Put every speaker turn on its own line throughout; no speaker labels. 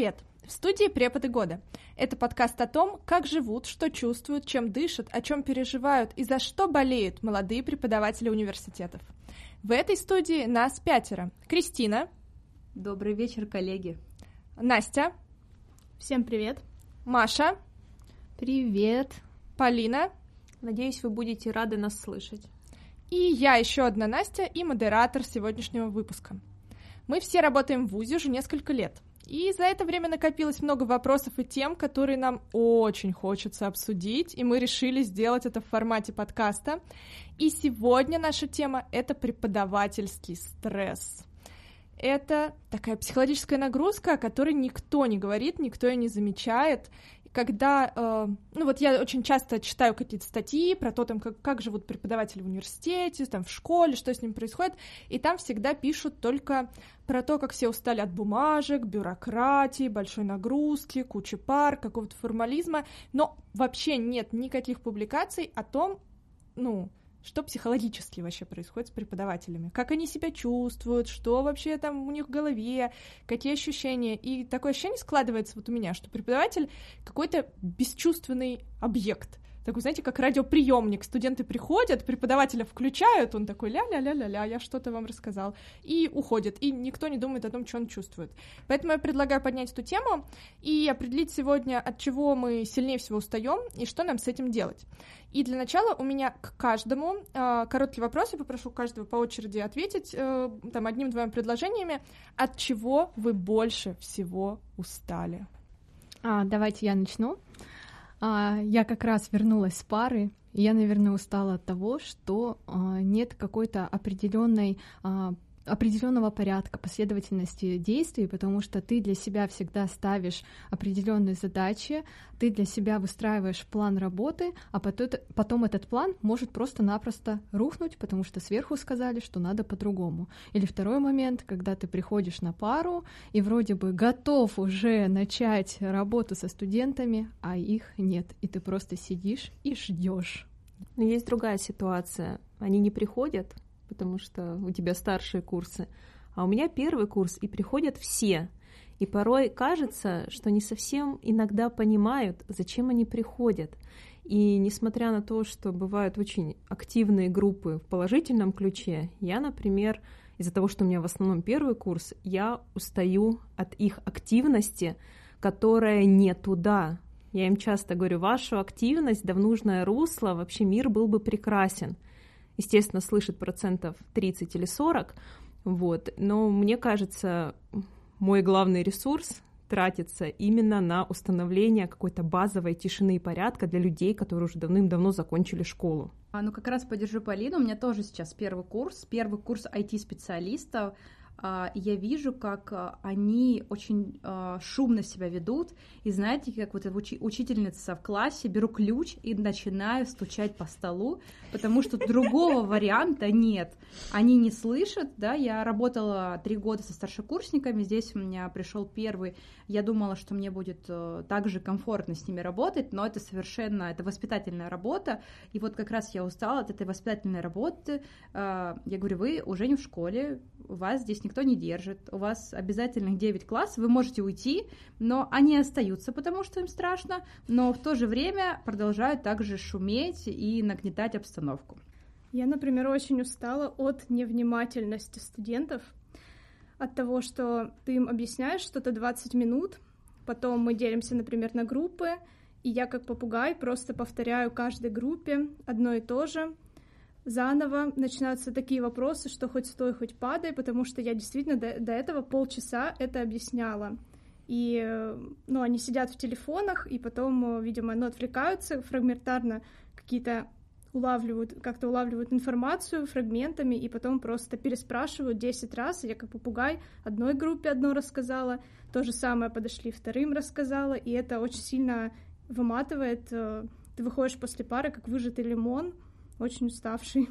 Привет! В студии «Преподы года». Это подкаст о том, как живут, что чувствуют, чем дышат, о чем переживают и за что болеют молодые преподаватели университетов. В этой студии нас пятеро. Кристина.
Добрый вечер, коллеги.
Настя.
Всем привет.
Маша.
Привет.
Полина.
Надеюсь, вы будете рады нас слышать.
И я, еще одна Настя, и модератор сегодняшнего выпуска. Мы все работаем в ВУЗе уже несколько лет. И за это время накопилось много вопросов и тем, которые нам очень хочется обсудить, и мы решили сделать это в формате подкаста. И сегодня наша тема — это преподавательский стресс. Это такая психологическая нагрузка, о которой никто не говорит, никто ее не замечает, когда, э, ну вот я очень часто читаю какие-то статьи про то, там, как, как живут преподаватели в университете, там, в школе, что с ним происходит, и там всегда пишут только про то, как все устали от бумажек, бюрократии, большой нагрузки, кучи пар, какого-то формализма, но вообще нет никаких публикаций о том, ну, что психологически вообще происходит с преподавателями, как они себя чувствуют, что вообще там у них в голове, какие ощущения. И такое ощущение складывается вот у меня, что преподаватель какой-то бесчувственный объект такой, знаете, как радиоприемник. Студенты приходят, преподавателя включают, он такой ля-ля-ля-ля-ля, я что-то вам рассказал, и уходит, и никто не думает о том, что он чувствует. Поэтому я предлагаю поднять эту тему и определить сегодня, от чего мы сильнее всего устаем и что нам с этим делать. И для начала у меня к каждому э, короткий вопрос, я попрошу каждого по очереди ответить э, там одним-двумя предложениями, от чего вы больше всего устали.
А, давайте я начну. А, я как раз вернулась с пары, и я, наверное, устала от того, что а, нет какой-то определенной а, определенного порядка, последовательности действий, потому что ты для себя всегда ставишь определенные задачи, ты для себя выстраиваешь план работы, а потом, потом этот план может просто-напросто рухнуть, потому что сверху сказали, что надо по-другому. Или второй момент, когда ты приходишь на пару и вроде бы готов уже начать работу со студентами, а их нет, и ты просто сидишь и ждешь.
Но есть другая ситуация. Они не приходят, потому что у тебя старшие курсы, а у меня первый курс, и приходят все. И порой кажется, что не совсем иногда понимают, зачем они приходят. И несмотря на то, что бывают очень активные группы в положительном ключе, я, например, из-за того, что у меня в основном первый курс, я устаю от их активности, которая не туда. Я им часто говорю, вашу активность да в нужное русло, вообще мир был бы прекрасен естественно, слышит процентов 30 или 40, вот, но мне кажется, мой главный ресурс тратится именно на установление какой-то базовой тишины и порядка для людей, которые уже давным-давно закончили школу.
А, ну, как раз поддержу Полину, у меня тоже сейчас первый курс, первый курс IT-специалистов, я вижу, как а, они очень а, шумно себя ведут, и знаете, как вот учительница в классе, беру ключ и начинаю стучать по столу, потому что другого варианта нет. Они не слышат, да, я работала три года со старшекурсниками, здесь у меня пришел первый, я думала, что мне будет э, так же комфортно с ними работать, но это совершенно, это воспитательная работа, и вот как раз я устала от этой воспитательной работы, я говорю, вы уже не в школе, у вас здесь никто не держит, у вас обязательных 9 классов, вы можете уйти, но они остаются, потому что им страшно, но в то же время продолжают также шуметь и нагнетать обстановку.
Я, например, очень устала от невнимательности студентов, от того, что ты им объясняешь что-то 20 минут, потом мы делимся, например, на группы, и я как попугай просто повторяю каждой группе одно и то же, заново начинаются такие вопросы, что хоть стой, хоть падай, потому что я действительно до, до этого полчаса это объясняла. И, ну, они сидят в телефонах, и потом, видимо, ну, отвлекаются фрагментарно, какие-то улавливают, как-то улавливают информацию фрагментами, и потом просто переспрашивают 10 раз. Я как попугай одной группе одно рассказала, то же самое подошли вторым рассказала, и это очень сильно выматывает. Ты выходишь после пары, как выжатый лимон, очень уставший.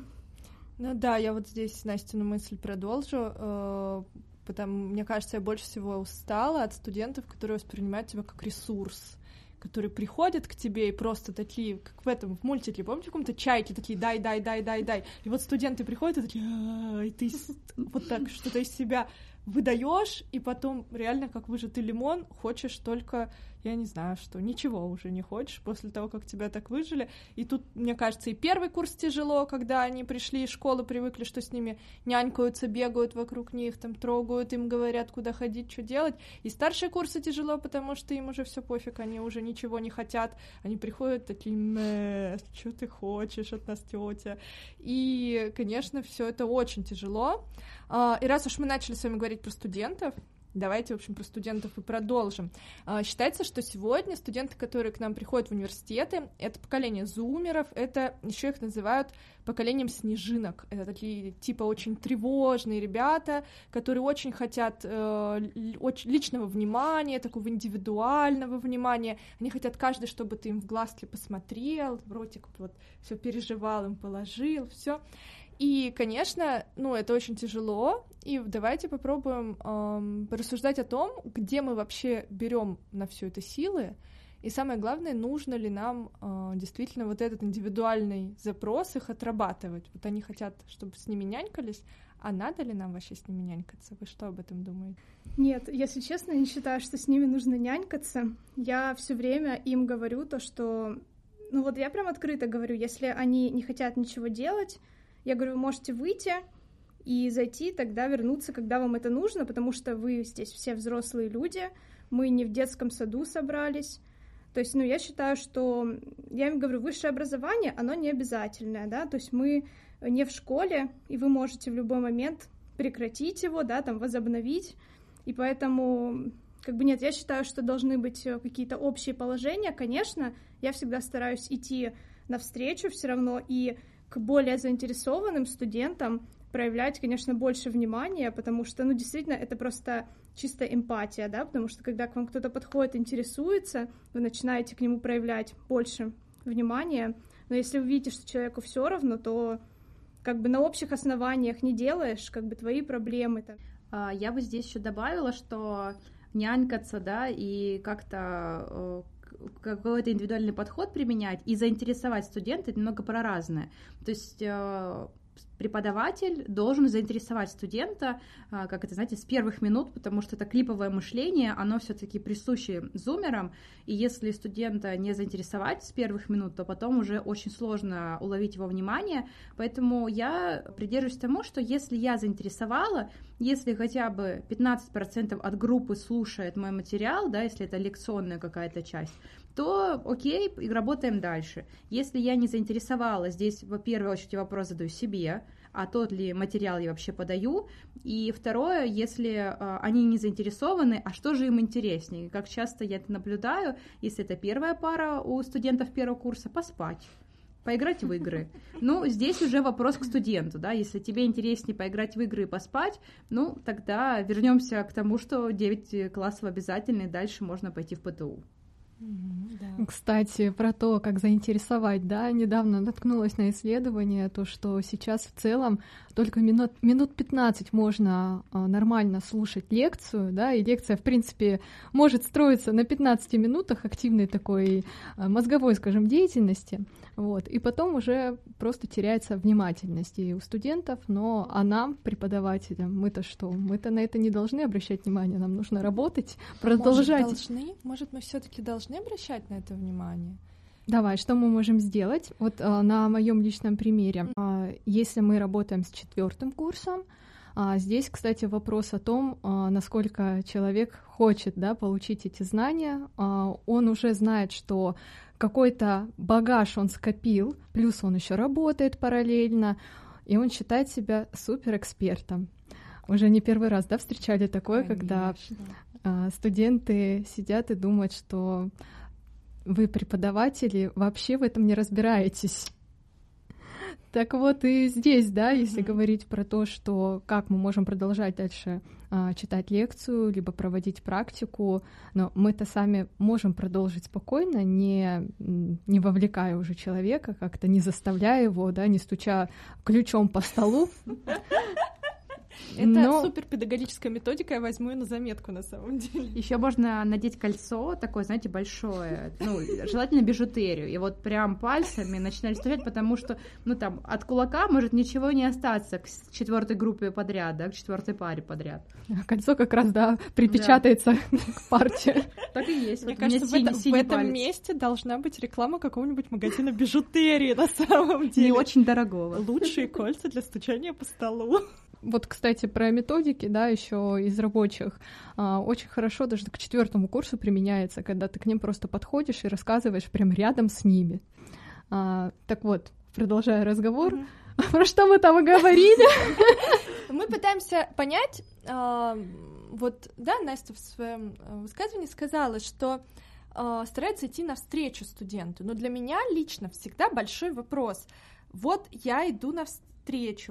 Ну да, я вот здесь Настину мысль продолжу, э, потому мне кажется, я больше всего устала от студентов, которые воспринимают тебя как ресурс которые приходят к тебе и просто такие, как в этом, в мультике, помните, в каком-то чайке, такие, дай, дай, дай, дай, дай. И вот студенты приходят и такие, и ты вот так что-то из себя выдаешь, и потом реально как выжатый лимон, хочешь только, я не знаю что, ничего уже не хочешь после того, как тебя так выжили. И тут, мне кажется, и первый курс тяжело, когда они пришли из школы, привыкли, что с ними нянькаются, бегают вокруг них, там трогают, им говорят, куда ходить, что делать. И старшие курсы тяжело, потому что им уже все пофиг, они уже ничего не хотят. Они приходят такие, что ты хочешь от нас, тетя? И, конечно, все это очень тяжело. А, и раз уж мы начали с вами говорить про студентов, Давайте, в общем, про студентов и продолжим. А, считается, что сегодня студенты, которые к нам приходят в университеты, это поколение зумеров, это еще их называют поколением снежинок. Это такие типа очень тревожные ребята, которые очень хотят э, личного внимания, такого индивидуального внимания. Они хотят каждый, чтобы ты им в глазки посмотрел, в ротик вот все переживал, им положил, все. И, конечно, ну, это очень тяжело, и давайте попробуем эм, порассуждать о том, где мы вообще берем на все это силы, и самое главное, нужно ли нам э, действительно вот этот индивидуальный запрос их отрабатывать. Вот они хотят, чтобы с ними нянькались, а надо ли нам вообще с ними нянькаться? Вы что об этом думаете?
Нет, если честно, не считаю, что с ними нужно нянькаться. Я все время им говорю то, что... Ну вот я прям открыто говорю, если они не хотят ничего делать, я говорю, вы можете выйти и зайти, тогда вернуться, когда вам это нужно, потому что вы здесь все взрослые люди, мы не в детском саду собрались. То есть, ну, я считаю, что, я им говорю, высшее образование, оно не обязательное, да, то есть мы не в школе, и вы можете в любой момент прекратить его, да, там, возобновить, и поэтому, как бы нет, я считаю, что должны быть какие-то общие положения, конечно, я всегда стараюсь идти навстречу все равно, и к более заинтересованным студентам проявлять, конечно, больше внимания, потому что, ну, действительно, это просто чисто эмпатия, да, потому что когда к вам кто-то подходит, интересуется, вы начинаете к нему проявлять больше внимания, но если вы видите, что человеку все равно, то как бы на общих основаниях не делаешь, как бы твои проблемы. -то.
А, я бы здесь еще добавила, что нянькаться, да, и как-то э, какой-то индивидуальный подход применять и заинтересовать студента, немного про разное. То есть э, преподаватель должен заинтересовать студента, а, как это, знаете, с первых минут, потому что это клиповое мышление, оно все-таки присуще зумерам, и если студента не заинтересовать с первых минут, то потом уже очень сложно уловить его внимание, поэтому я придерживаюсь тому, что если я заинтересовала, если хотя бы 15% от группы слушает мой материал, да, если это лекционная какая-то часть, то окей, работаем дальше. Если я не заинтересовала, здесь, во первую очередь, вопрос задаю себе, а тот ли материал я вообще подаю. И второе, если э, они не заинтересованы, а что же им интереснее? Как часто я это наблюдаю, если это первая пара у студентов первого курса, поспать поиграть в игры. Ну, здесь уже вопрос к студенту, да, если тебе интереснее поиграть в игры и поспать, ну, тогда вернемся к тому, что 9 классов обязательно, и дальше можно пойти в ПТУ
да. Кстати, про то, как заинтересовать, да, недавно наткнулась на исследование, то, что сейчас в целом только минут, минут 15 можно а, нормально слушать лекцию, да, и лекция, в принципе, может строиться на 15 минутах активной такой а, мозговой, скажем, деятельности, вот, и потом уже просто теряется внимательность и у студентов, но а нам, преподавателям, мы-то что, мы-то на это не должны обращать внимание, нам нужно работать, продолжать.
Может, должны? Может, мы все таки должны обращать на это внимание?
Давай, что мы можем сделать? Вот э, на моем личном примере, э, если мы работаем с четвертым курсом, э, здесь, кстати, вопрос о том, э, насколько человек хочет да, получить эти знания. Э, он уже знает, что какой-то багаж он скопил, плюс он еще работает параллельно, и он считает себя суперэкспертом. Уже не первый раз, да, встречали такое, Конечно. когда студенты сидят и думают, что вы, преподаватели, вообще в этом не разбираетесь. Так вот и здесь, да, если mm-hmm. говорить про то, что как мы можем продолжать дальше а, читать лекцию, либо проводить практику, но мы-то сами можем продолжить спокойно, не, не вовлекая уже человека, как-то не заставляя его, да, не стуча ключом по столу.
Это
Но-
супер педагогическая методика, я возьму ее на заметку на самом деле.
Еще можно надеть кольцо такое, знаете, большое, ну, желательно бижутерию, и вот прям пальцами начинать стучать, потому что, ну, там, от кулака может ничего не остаться к четвертой группе подряд, да, к четвертой паре подряд.
Кольцо как раз, да, припечатается к парте.
Так и есть.
Мне
Вот
кажется, в,
синий-
этом- в
синий
этом
палец.
месте должна быть реклама какого-нибудь магазина бижутерии на самом деле.
Не очень дорогого.
Лучшие кольца для стучания по столу.
Вот, кстати, про методики, да, еще из рабочих. А, Очень хорошо даже к четвертому курсу применяется, когда ты к ним просто подходишь и рассказываешь прям рядом с ними. А, Так вот, продолжая разговор,
Мгм.
про что мы там и говорили?
Мы пытаемся понять, а, вот, да, Настя в своем э, высказывании сказала, что старается идти навстречу студенту. Но для меня лично всегда большой вопрос. Вот я иду навстречу,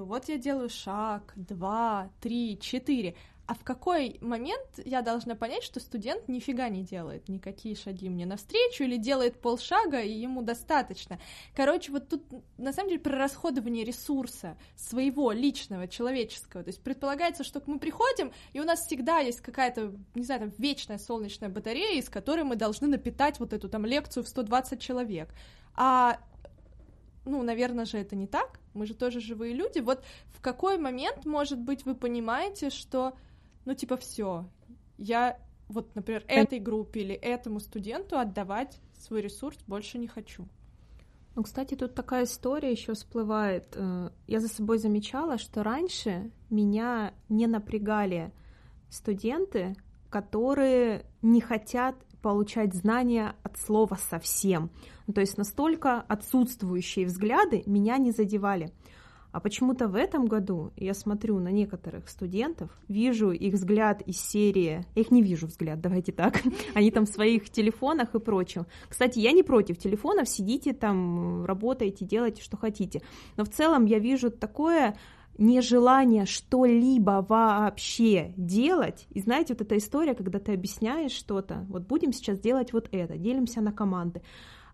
вот я делаю шаг, два, три, четыре. А в какой момент я должна понять, что студент нифига не делает никакие шаги мне навстречу или делает полшага, и ему достаточно? Короче, вот тут на самом деле про расходование ресурса своего личного, человеческого. То есть предполагается, что мы приходим, и у нас всегда есть какая-то, не знаю, там, вечная солнечная батарея, из которой мы должны напитать вот эту там лекцию в 120 человек. А ну, наверное же, это не так. Мы же тоже живые люди. Вот в какой момент, может быть, вы понимаете, что, ну, типа, все, я вот, например, этой группе или этому студенту отдавать свой ресурс больше не хочу.
Ну, кстати, тут такая история еще всплывает. Э, Я за собой замечала, что раньше меня не напрягали студенты, которые не хотят получать знания от слова совсем. Ну, то есть настолько отсутствующие взгляды меня не задевали. А почему-то в этом году я смотрю на некоторых студентов, вижу их взгляд из серии, я их не вижу взгляд, давайте так, они там в своих телефонах и прочем. Кстати, я не против телефонов, сидите там, работайте, делайте, что хотите. Но в целом я вижу такое нежелание что-либо вообще делать. И знаете, вот эта история, когда ты объясняешь что-то, вот будем сейчас делать вот это, делимся на команды,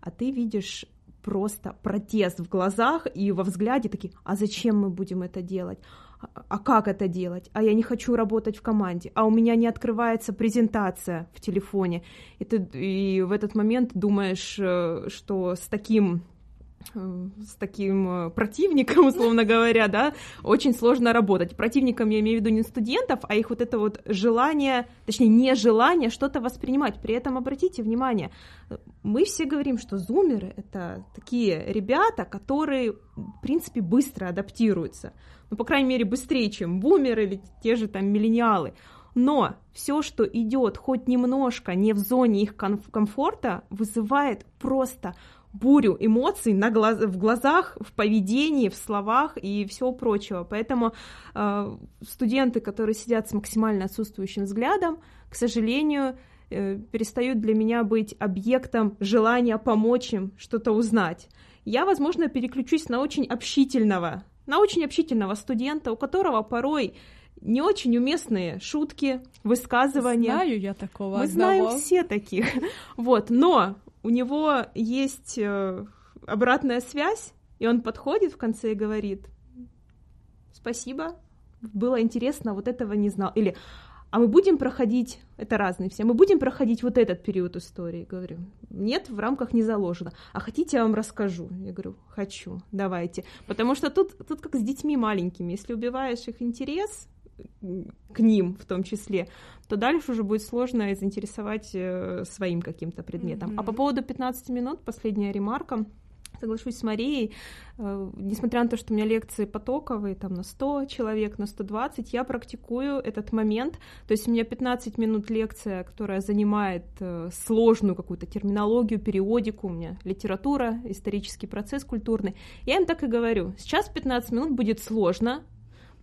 а ты видишь просто протест в глазах и во взгляде такие, а зачем мы будем это делать? А- А как это делать? А я не хочу работать в команде. А у меня не открывается презентация в телефоне. И ты и в этот момент думаешь, э, что с таким с таким э, противником, условно говоря, да, очень сложно работать. Противником я имею в виду не студентов, а их вот это вот желание, точнее, нежелание что-то воспринимать. При этом обратите внимание, мы все говорим, что зумеры — это такие ребята, которые, в принципе, быстро адаптируются. Ну, по крайней мере, быстрее, чем бумеры или те же там миллениалы. Но все, что идет хоть немножко не в зоне их комфорта, вызывает просто бурю эмоций на глаз, в глазах, в поведении, в словах и всего прочего. Поэтому э, студенты, которые сидят с максимально отсутствующим взглядом, к сожалению, э, перестают для меня быть объектом желания помочь им что-то узнать. Я, возможно, переключусь на очень общительного, на очень общительного студента, у которого порой не очень уместные шутки, высказывания.
Знаю я такого
Мы
одного.
знаем все таких. Вот, но у него есть э, обратная связь, и он подходит в конце и говорит: Спасибо, было интересно, вот этого не знал. Или а мы будем проходить, это разные все, мы будем проходить вот этот период истории, говорю, нет, в рамках не заложено. А хотите, я вам расскажу? Я говорю, хочу, давайте. Потому что тут, тут как с детьми маленькими, если убиваешь их интерес, к ним в том числе, то дальше уже будет сложно заинтересовать э, своим каким-то предметом. А по поводу 15 минут, последняя ремарка. Соглашусь с Марией, э, несмотря на то, что у меня лекции потоковые, там на 100 человек, на 120, я практикую этот момент, то есть у меня 15 минут лекция, которая занимает э, сложную какую-то терминологию, периодику, у меня литература, исторический процесс культурный, я им так и говорю, сейчас 15 минут будет сложно,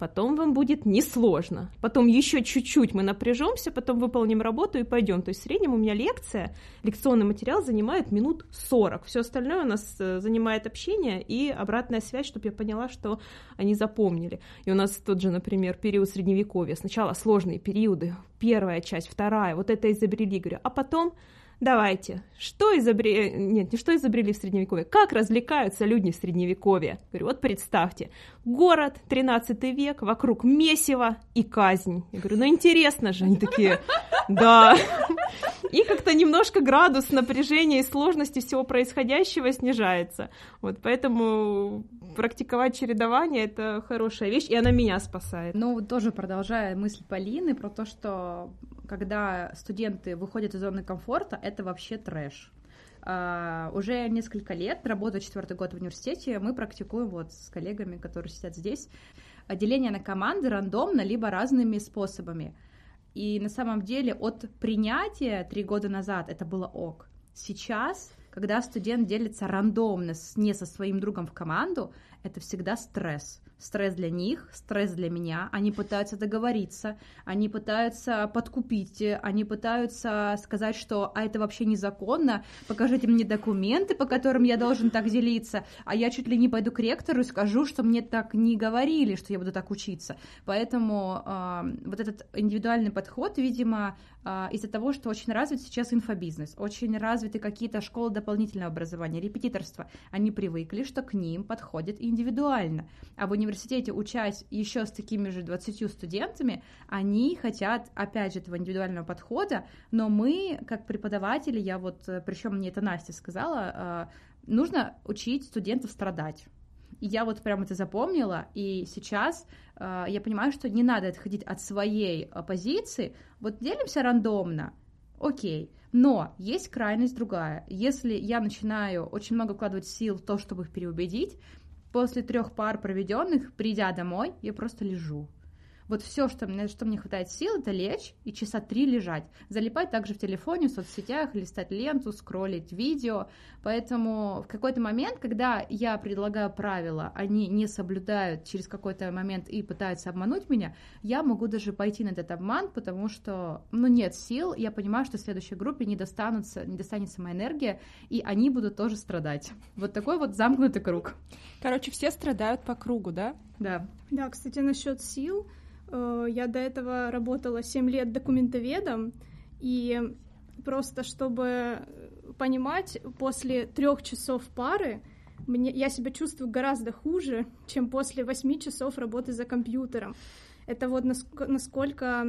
потом вам будет несложно. Потом еще чуть-чуть мы напряжемся, потом выполним работу и пойдем. То есть в среднем у меня лекция, лекционный материал занимает минут 40. Все остальное у нас э, занимает общение и обратная связь, чтобы я поняла, что они запомнили. И у нас тот же, например, период средневековья. Сначала сложные периоды, первая часть, вторая, вот это изобрели, говорю, а потом давайте, что изобрели, нет, не что изобрели в Средневековье, как развлекаются люди в Средневековье? Говорю, вот представьте, город, 13 век, вокруг месиво и казнь. Я говорю, ну интересно же, они такие, да. И как-то немножко градус напряжения и сложности всего происходящего снижается. Вот поэтому практиковать чередование — это хорошая вещь, и она меня спасает.
Ну, тоже продолжая мысль Полины про то, что когда студенты выходят из зоны комфорта, это вообще трэш. Uh, уже несколько лет, работаю четвертый год в университете, мы практикуем вот с коллегами, которые сидят здесь, деление на команды рандомно, либо разными способами. И на самом деле от принятия три года назад это было ок. Сейчас, когда студент делится рандомно, не со своим другом в команду, это всегда стресс стресс для них, стресс для меня. Они пытаются договориться, они пытаются подкупить, они пытаются сказать, что а это вообще незаконно, покажите мне документы, по которым я должен так делиться, а я чуть ли не пойду к ректору и скажу, что мне так не говорили, что я буду так учиться. Поэтому э, вот этот индивидуальный подход, видимо, из-за того, что очень развит сейчас инфобизнес, очень развиты какие-то школы дополнительного образования, репетиторство, они привыкли, что к ним подходит индивидуально. А в университете учась еще с такими же 20 студентами, они хотят, опять же, этого индивидуального подхода, но мы, как преподаватели, я вот, причем мне это Настя сказала, э, нужно учить студентов страдать. И я вот прям это запомнила, и сейчас я понимаю, что не надо отходить от своей позиции, вот делимся рандомно, окей, но есть крайность другая. Если я начинаю очень много вкладывать сил в то, чтобы их переубедить, После трех пар проведенных, придя домой, я просто лежу. Вот все, что мне, что мне хватает сил, это лечь и часа три лежать. Залипать также в телефоне, в соцсетях, листать ленту, скроллить видео. Поэтому в какой-то момент, когда я предлагаю правила, они не соблюдают через какой-то момент и пытаются обмануть меня, я могу даже пойти на этот обман, потому что, ну, нет сил, я понимаю, что в следующей группе не, достанутся, не достанется моя энергия, и они будут тоже страдать. Вот такой вот замкнутый круг.
Короче, все страдают по кругу, да?
Да.
Да, кстати, насчет сил, я до этого работала 7 лет документоведом, и просто чтобы понимать, после трех часов пары мне, я себя чувствую гораздо хуже, чем после 8 часов работы за компьютером. Это вот насколько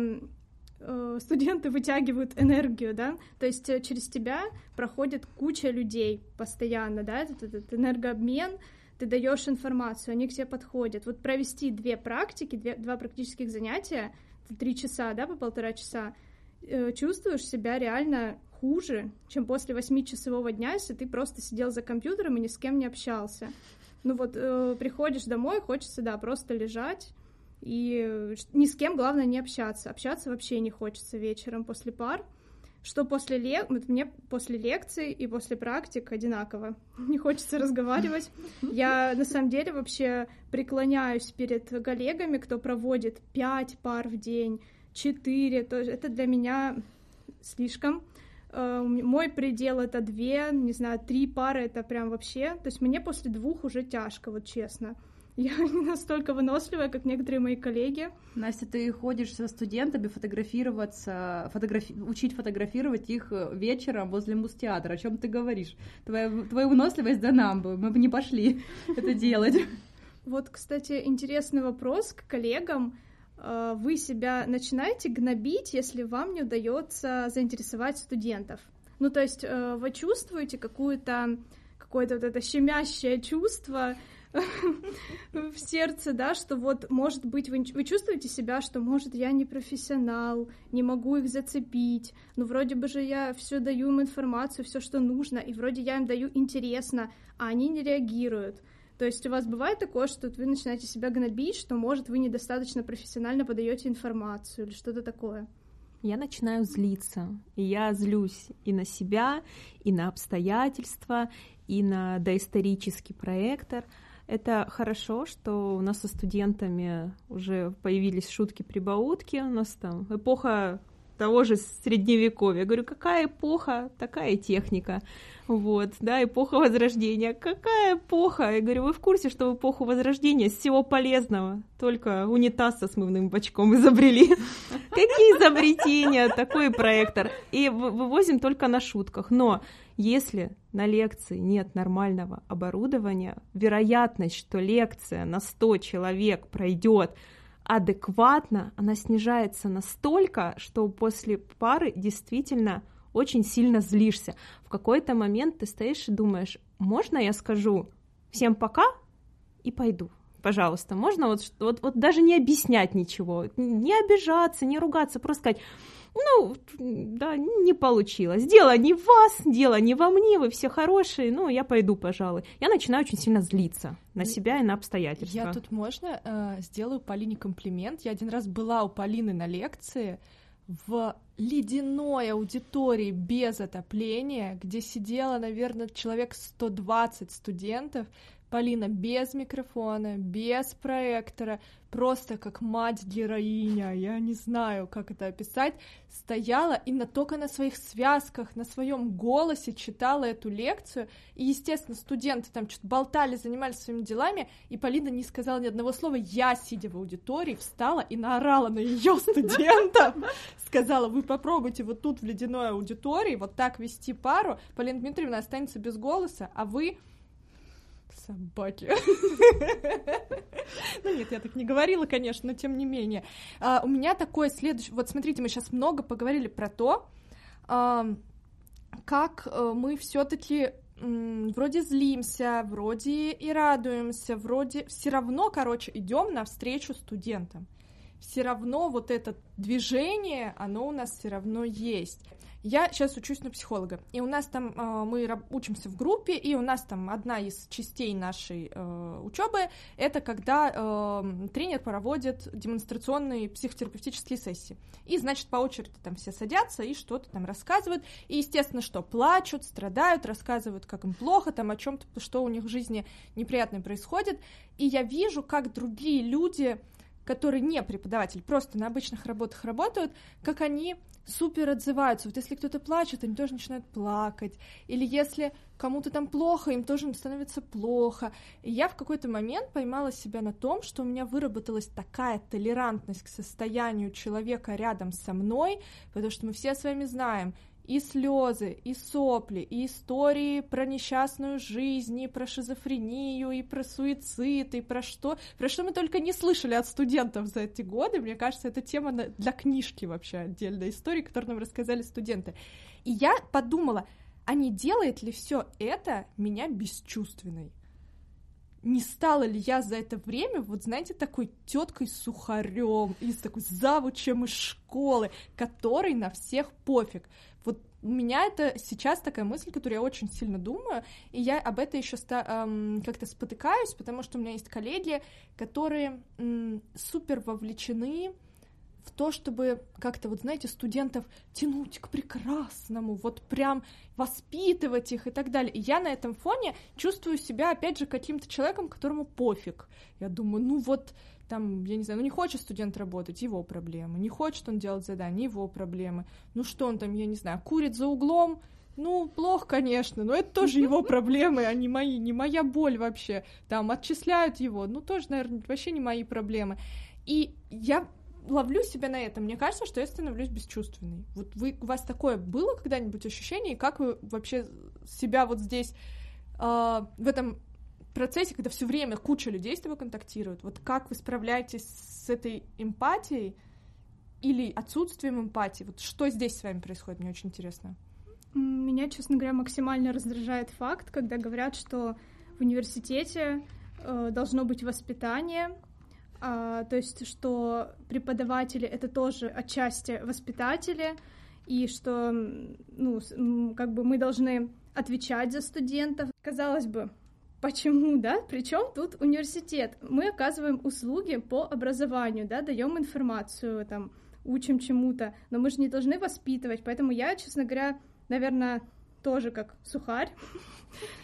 э, студенты вытягивают энергию, да, то есть э, через тебя проходит куча людей постоянно, да, этот, этот энергообмен, ты даешь информацию, они к тебе подходят. Вот провести две практики, две, два практических занятия, три часа, да, по полтора часа, э, чувствуешь себя реально хуже, чем после восьмичасового дня, если ты просто сидел за компьютером и ни с кем не общался. Ну вот, э, приходишь домой, хочется, да, просто лежать, и ни с кем, главное, не общаться. Общаться вообще не хочется вечером после пар что после лек... вот мне после лекций и после практик одинаково. Не хочется разговаривать. Я на самом деле вообще преклоняюсь перед коллегами, кто проводит пять пар в день, четыре. То это для меня слишком. Э, мой предел это две, не знаю, три пары это прям вообще. То есть мне после двух уже тяжко, вот честно. Я не настолько выносливая, как некоторые мои коллеги.
Настя, ты ходишь со студентами фотографироваться, фотографи... учить фотографировать их э, вечером возле мустеатра. О чем ты говоришь? Твоя, твоя выносливость да нам бы, мы бы не пошли это делать.
Вот, кстати, интересный вопрос к коллегам. Э, вы себя начинаете гнобить, если вам не удается заинтересовать студентов? Ну, то есть э, вы чувствуете какую-то какое-то вот это щемящее чувство, в сердце, да, что вот, может быть, вы, вы чувствуете себя, что, может, я не профессионал, не могу их зацепить, но вроде бы же я все даю им информацию, все, что нужно, и вроде я им даю интересно, а они не реагируют. То есть у вас бывает такое, что вы начинаете себя гнобить, что, может, вы недостаточно профессионально подаете информацию или что-то такое?
я начинаю злиться. И я злюсь и на себя, и на обстоятельства, и на доисторический проектор. Это хорошо, что у нас со студентами уже появились шутки-прибаутки. У нас там эпоха того же средневековья. Я говорю, какая эпоха, такая техника. Вот, да, эпоха Возрождения. Какая эпоха? Я говорю, вы в курсе, что в эпоху Возрождения всего полезного только унитаз со смывным бачком изобрели? Какие изобретения, такой проектор. И вывозим только на шутках. Но если на лекции нет нормального оборудования, вероятность, что лекция на 100 человек пройдет адекватно, она снижается настолько, что после пары действительно очень сильно злишься. В какой-то момент ты стоишь и думаешь, можно я скажу всем пока и пойду? Пожалуйста, можно вот, вот, вот даже не объяснять ничего, не обижаться, не ругаться, просто сказать, ну, да, не получилось. Дело не в вас, дело не во мне, вы все хорошие, ну, я пойду, пожалуй. Я начинаю очень сильно злиться на себя и на обстоятельства.
Я тут, можно, э, сделаю Полине комплимент. Я один раз была у Полины на лекции, в ледяной аудитории без отопления, где сидело, наверное, человек 120 студентов, Полина без микрофона, без проектора, просто как мать-героиня, я не знаю, как это описать, стояла и на, только на своих связках, на своем голосе читала эту лекцию, и, естественно, студенты там что-то болтали, занимались своими делами, и Полина не сказала ни одного слова, я, сидя в аудитории, встала и наорала на ее студентов, сказала, вы попробуйте вот тут в ледяной аудитории вот так вести пару, Полина Дмитриевна останется без голоса, а вы Собаки. Ну нет, я так не говорила, конечно, но тем не менее. А, у меня такое следующее... Вот смотрите, мы сейчас много поговорили про то, как э, мы все таки вроде злимся, вроде и радуемся, вроде все равно, короче, идем навстречу студентам. Все равно вот это движение, оно у нас все равно есть. Я сейчас учусь на психолога, и у нас там э, мы учимся в группе, и у нас там одна из частей нашей э, учебы это когда э, тренер проводит демонстрационные психотерапевтические сессии. И, значит, по очереди там все садятся и что-то там рассказывают. И, естественно, что плачут, страдают, рассказывают, как им плохо, там о чем-то, что у них в жизни неприятное происходит. И я вижу, как другие люди которые не преподаватель, просто на обычных работах работают, как они супер отзываются. Вот если кто-то плачет, они тоже начинают плакать. Или если кому-то там плохо, им тоже становится плохо. И я в какой-то момент поймала себя на том, что у меня выработалась такая толерантность к состоянию человека рядом со мной, потому что мы все с вами знаем, и слезы, и сопли, и истории про несчастную жизнь, и про шизофрению, и про суицид, и про что, про что мы только не слышали от студентов за эти годы. Мне кажется, это тема для книжки вообще отдельной истории, которую нам рассказали студенты. И я подумала, а не делает ли все это меня бесчувственной? Не стала ли я за это время, вот знаете, такой теткой сухарем, из такой завучем из школы, который на всех пофиг. Вот у меня это сейчас такая мысль, которую я очень сильно думаю, и я об этом еще эм, как-то спотыкаюсь, потому что у меня есть коллеги, которые м, супер вовлечены в то, чтобы как-то, вот знаете, студентов тянуть к прекрасному, вот прям воспитывать их и так далее. И я на этом фоне чувствую себя, опять же, каким-то человеком, которому пофиг. Я думаю, ну вот, там, я не знаю, ну не хочет студент работать, его проблемы. Не хочет он делать задания, его проблемы. Ну что он там, я не знаю, курит за углом, ну, плохо, конечно, но это тоже его проблемы, а не мои, не моя боль вообще. Там отчисляют его, ну, тоже, наверное, вообще не мои проблемы. И я ловлю себя на этом. Мне кажется, что я становлюсь бесчувственной. Вот вы, у вас такое было когда-нибудь ощущение, и как вы вообще себя вот здесь э, в этом процессе, когда все время куча людей с тобой контактируют, вот как вы справляетесь с этой эмпатией или отсутствием эмпатии? Вот что здесь с вами происходит, мне очень интересно.
Меня, честно говоря, максимально раздражает факт, когда говорят, что в университете э, должно быть воспитание, а, то есть что преподаватели это тоже отчасти воспитатели, и что, ну, как бы мы должны отвечать за студентов. Казалось бы, почему, да? Причем тут университет? Мы оказываем услуги по образованию, да, даем информацию, там, учим чему-то, но мы же не должны воспитывать, поэтому я, честно говоря, наверное, тоже как сухарь.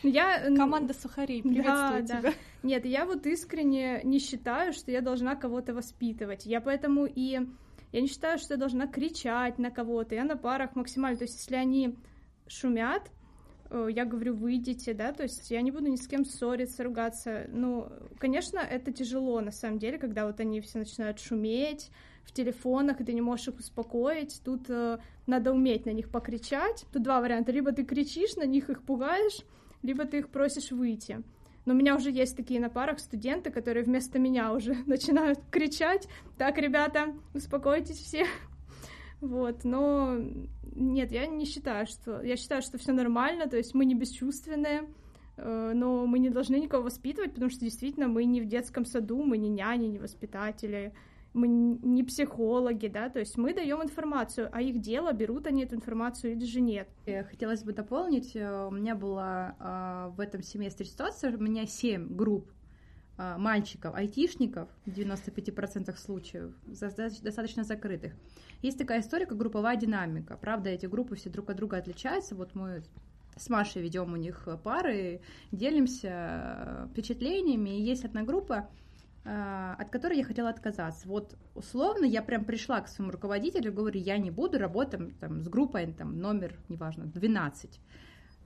Я... Команда сухарей, приветствую да, тебя. Да.
Нет, я вот искренне не считаю, что я должна кого-то воспитывать. Я поэтому и... Я не считаю, что я должна кричать на кого-то. Я на парах максимально. То есть, если они шумят, э, я говорю, выйдите, да, то есть я не буду ни с кем ссориться, ругаться. Ну, конечно, это тяжело на самом деле, когда вот они все начинают шуметь, в телефонах, и ты не можешь их успокоить. Тут э, надо уметь на них покричать. Тут два варианта. Либо ты кричишь на них, их пугаешь, либо ты их просишь выйти. Но у меня уже есть такие на парах студенты, которые вместо меня уже начинают кричать. Так, ребята, успокойтесь все. Вот, но нет, я не считаю, что... Я считаю, что все нормально, то есть мы не бесчувственные, э, но мы не должны никого воспитывать, потому что действительно мы не в детском саду, мы не няни, не воспитатели, мы не психологи, да, то есть мы даем информацию, а их дело, берут они эту информацию или же нет.
Хотелось бы дополнить, э, у меня была э, в этом семестре ситуация, у меня семь групп э, мальчиков, айтишников, в 95% случаев, достаточно закрытых. Есть такая история, как групповая динамика. Правда, эти группы все друг от друга отличаются. Вот мы с Машей ведем у них пары, делимся впечатлениями. И есть одна группа, от которой я хотела отказаться. Вот условно я прям пришла к своему руководителю, говорю, я не буду работать там, с группой там, номер, неважно, 12.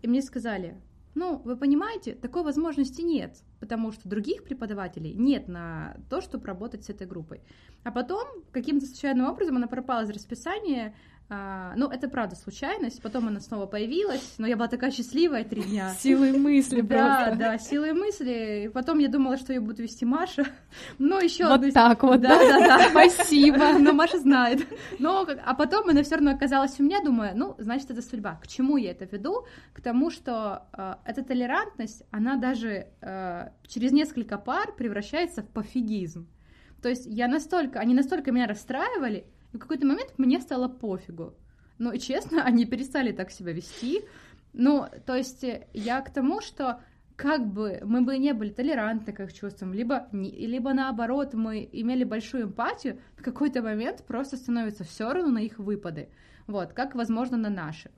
И мне сказали, ну, вы понимаете, такой возможности нет, потому что других преподавателей нет на то, чтобы работать с этой группой. А потом каким-то случайным образом она пропала из расписания, а, ну, это правда случайность. Потом она снова появилась, но я была такая счастливая три дня.
Силой мысли
Да, да, силой мысли. И потом я думала, что ее будет вести Маша. Но еще
вот одну... так вот, да, да, да.
Спасибо. Но Маша знает. Но, а потом она все равно оказалась у меня, думаю, ну, значит, это судьба. К чему я это веду? К тому, что э, эта толерантность, она даже э, через несколько пар превращается в пофигизм. То есть я настолько, они настолько меня расстраивали, и в какой-то момент мне стало пофигу. Ну, честно, они перестали так себя вести. Ну, то есть э, я к тому, что как бы мы бы не были толерантны к их чувствам, либо, не, либо наоборот, мы имели большую эмпатию, в какой-то момент просто становится все равно на их выпады. Вот, как, возможно, на наши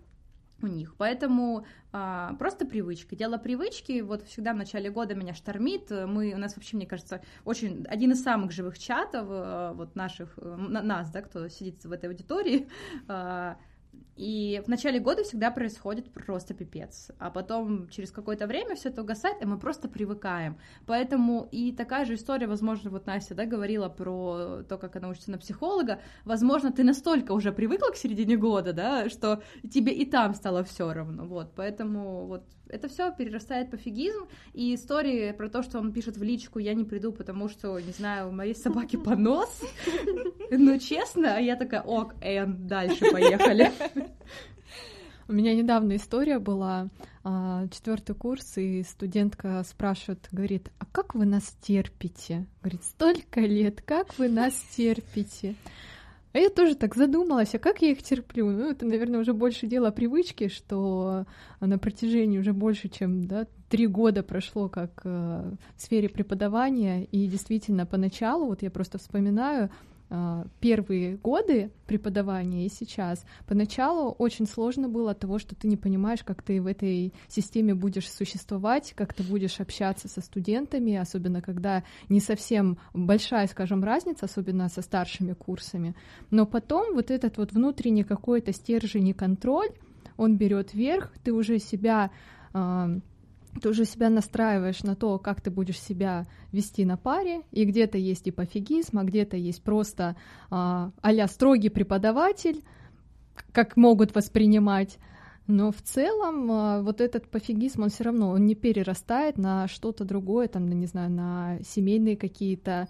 у них. Поэтому а, просто привычка. Дело привычки. Вот всегда в начале года меня штормит. Мы, у нас вообще, мне кажется, очень один из самых живых чатов а, вот наших, э, на, нас, да, кто сидит в этой аудитории. А, и в начале года всегда происходит просто пипец. А потом через какое-то время все это угасает, и мы просто привыкаем. Поэтому и такая же история, возможно, вот Настя да, говорила про то, как она учится на психолога. Возможно, ты настолько уже привыкла к середине года, да, что тебе и там стало все равно. Вот, поэтому вот это все перерастает пофигизм. И истории про то, что он пишет в личку, я не приду, потому что, не знаю, у моей собаки понос. Ну, честно, я такая, ок, Эн, дальше поехали.
У меня недавно история была, а, четвертый курс, и студентка спрашивает, говорит, а как вы нас терпите? Говорит, столько лет, как вы нас терпите? А я тоже так задумалась, а как я их терплю? Ну, это, наверное, уже больше дело привычки, что на протяжении уже больше, чем да, три года прошло как э, в сфере преподавания, и действительно поначалу, вот я просто вспоминаю, первые годы преподавания и сейчас, поначалу очень сложно было от того, что ты не понимаешь, как ты в этой системе будешь существовать, как ты будешь общаться со студентами, особенно когда не совсем большая, скажем, разница, особенно со старшими курсами. Но потом вот этот вот внутренний какой-то стержень и контроль, он берет верх, ты уже себя а, ты уже себя настраиваешь на то, как ты будешь себя вести на паре, и где-то есть и пофигизм, а где-то есть просто а, а строгий преподаватель, как могут воспринимать. Но в целом а, вот этот пофигизм, он все равно, он не перерастает на что-то другое, там, не знаю, на семейные какие-то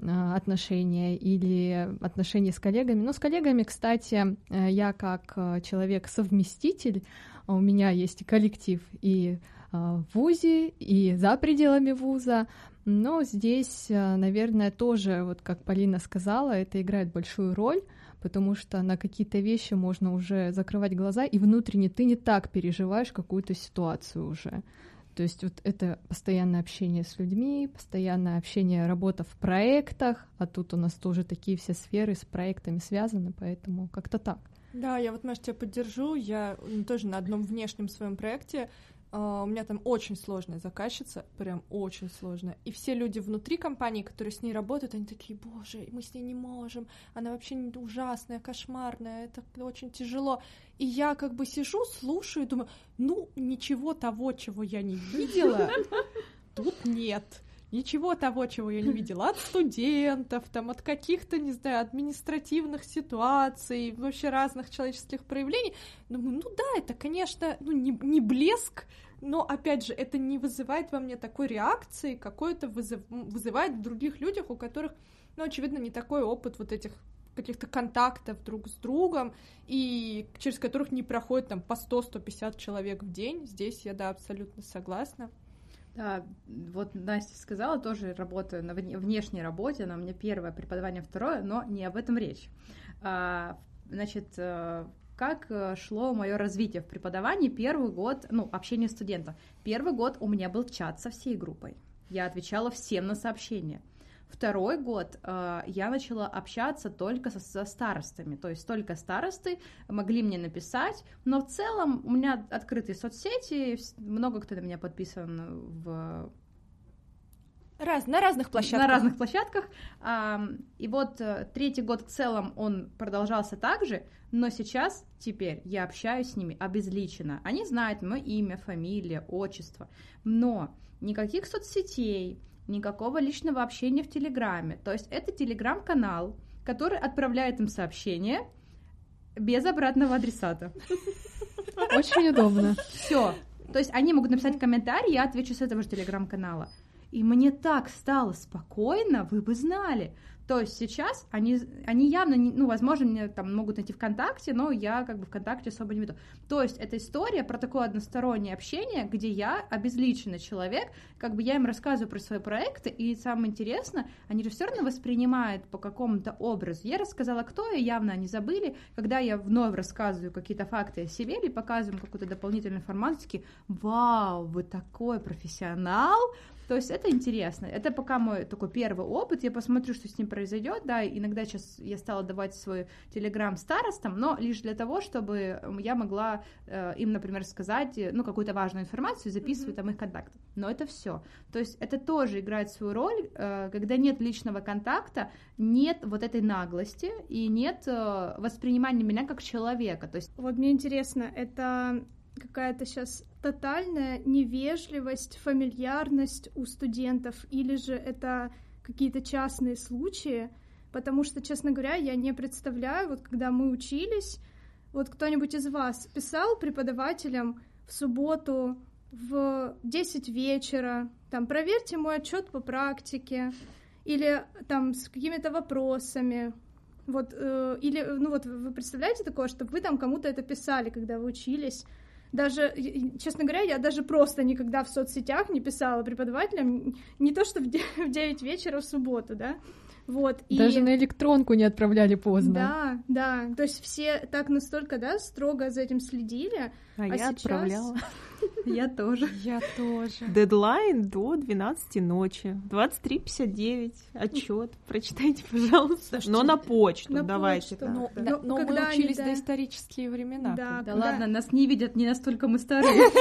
а, отношения или отношения с коллегами. Ну, с коллегами, кстати, э, я как э, человек-совместитель, у меня есть и коллектив, и в ВУЗе и за пределами ВУЗа. Но здесь, а, наверное, тоже, вот как Полина сказала, это играет большую роль, потому что на какие-то вещи можно уже закрывать глаза, и внутренне ты не так переживаешь какую-то ситуацию уже. То есть вот это постоянное общение с людьми, постоянное общение, работа в проектах, а тут у нас тоже такие все сферы с проектами связаны, поэтому как-то так.
Да, я вот, Маш, тебя поддержу. Я тоже на одном внешнем своем проекте Uh, у меня там очень сложная заказчица, прям очень сложная. И все люди внутри компании, которые с ней работают, они такие, боже, мы с ней не можем, она вообще ужасная, кошмарная, это очень тяжело. И я как бы сижу, слушаю и думаю, ну, ничего того, чего я не видела, тут нет. Ничего того, чего я не видела от студентов, там, от каких-то, не знаю, административных ситуаций, вообще разных человеческих проявлений. Думаю, ну да, это, конечно, ну, не, не блеск, но, опять же, это не вызывает во мне такой реакции, какой-то вызыв... вызывает в других людях, у которых, ну, очевидно, не такой опыт вот этих каких-то контактов друг с другом, и через которых не проходит там по 100-150 человек в день. Здесь я, да, абсолютно согласна.
Да, вот Настя сказала, тоже работаю на внешней работе, она у меня первое, преподавание второе, но не об этом речь. А, значит, э, как э, шло мое развитие в преподавании первый год, ну, общение студентов. Первый год у меня был чат со всей группой. Я отвечала всем на сообщения. Второй год э, я начала общаться только со, со старостами, то есть только старосты могли мне написать, но в целом у меня открытые соцсети, много кто на меня подписан в
Раз, на разных площадках.
На разных площадках. И вот э, третий год в целом он продолжался так же, но сейчас, теперь, я общаюсь с ними обезличенно. Они знают мое имя, фамилия, отчество. Но никаких соцсетей, никакого личного общения в Телеграме. То есть это Телеграм-канал, который отправляет им сообщение без обратного адресата.
Очень удобно.
Все. То есть они могут написать комментарий, я отвечу с этого же телеграм-канала. И мне так стало спокойно, вы бы знали. То есть сейчас они, они явно, не, ну, возможно, меня там могут найти ВКонтакте, но я как бы ВКонтакте особо не веду. То есть это история про такое одностороннее общение, где я обезличенный человек, как бы я им рассказываю про свои проекты, и самое интересное, они же все равно воспринимают по какому-то образу. Я рассказала, кто я, явно они забыли. Когда я вновь рассказываю какие-то факты о себе или показываю какую-то дополнительную информацию, такие, вау, вы такой профессионал, то есть это интересно. Это пока мой такой первый опыт. Я посмотрю, что с ним произойдет. Да, иногда сейчас я стала давать свой телеграм старостам, но лишь для того, чтобы я могла э, им, например, сказать, э, ну, какую-то важную информацию, записывать mm-hmm. там их контакты. Но это все. То есть это тоже играет свою роль, э, когда нет личного контакта, нет вот этой наглости и нет э, воспринимания меня как человека. То есть...
Вот мне интересно, это какая-то сейчас тотальная невежливость, фамильярность у студентов, или же это какие-то частные случаи, потому что, честно говоря, я не представляю, вот когда мы учились, вот кто-нибудь из вас писал преподавателям в субботу в 10 вечера, там, проверьте мой отчет по практике, или там с какими-то вопросами, вот, э, или, ну вот, вы представляете такое, чтобы вы там кому-то это писали, когда вы учились, даже, честно говоря, я даже просто никогда в соцсетях не писала преподавателям, не то что в 9 вечера в субботу, да, вот,
Даже и... на электронку не отправляли поздно.
Да, да. То есть все так настолько, да, строго за этим следили.
А, а я сейчас... отправляла.
Я тоже.
Я тоже.
Дедлайн до 12 ночи. 23.59. Отчет. Прочитайте, пожалуйста. Но на почту
на
давайте.
Почту.
Но, да. но, но мы учились до исторические времена.
Да, да ладно, нас не видят, не настолько мы старые.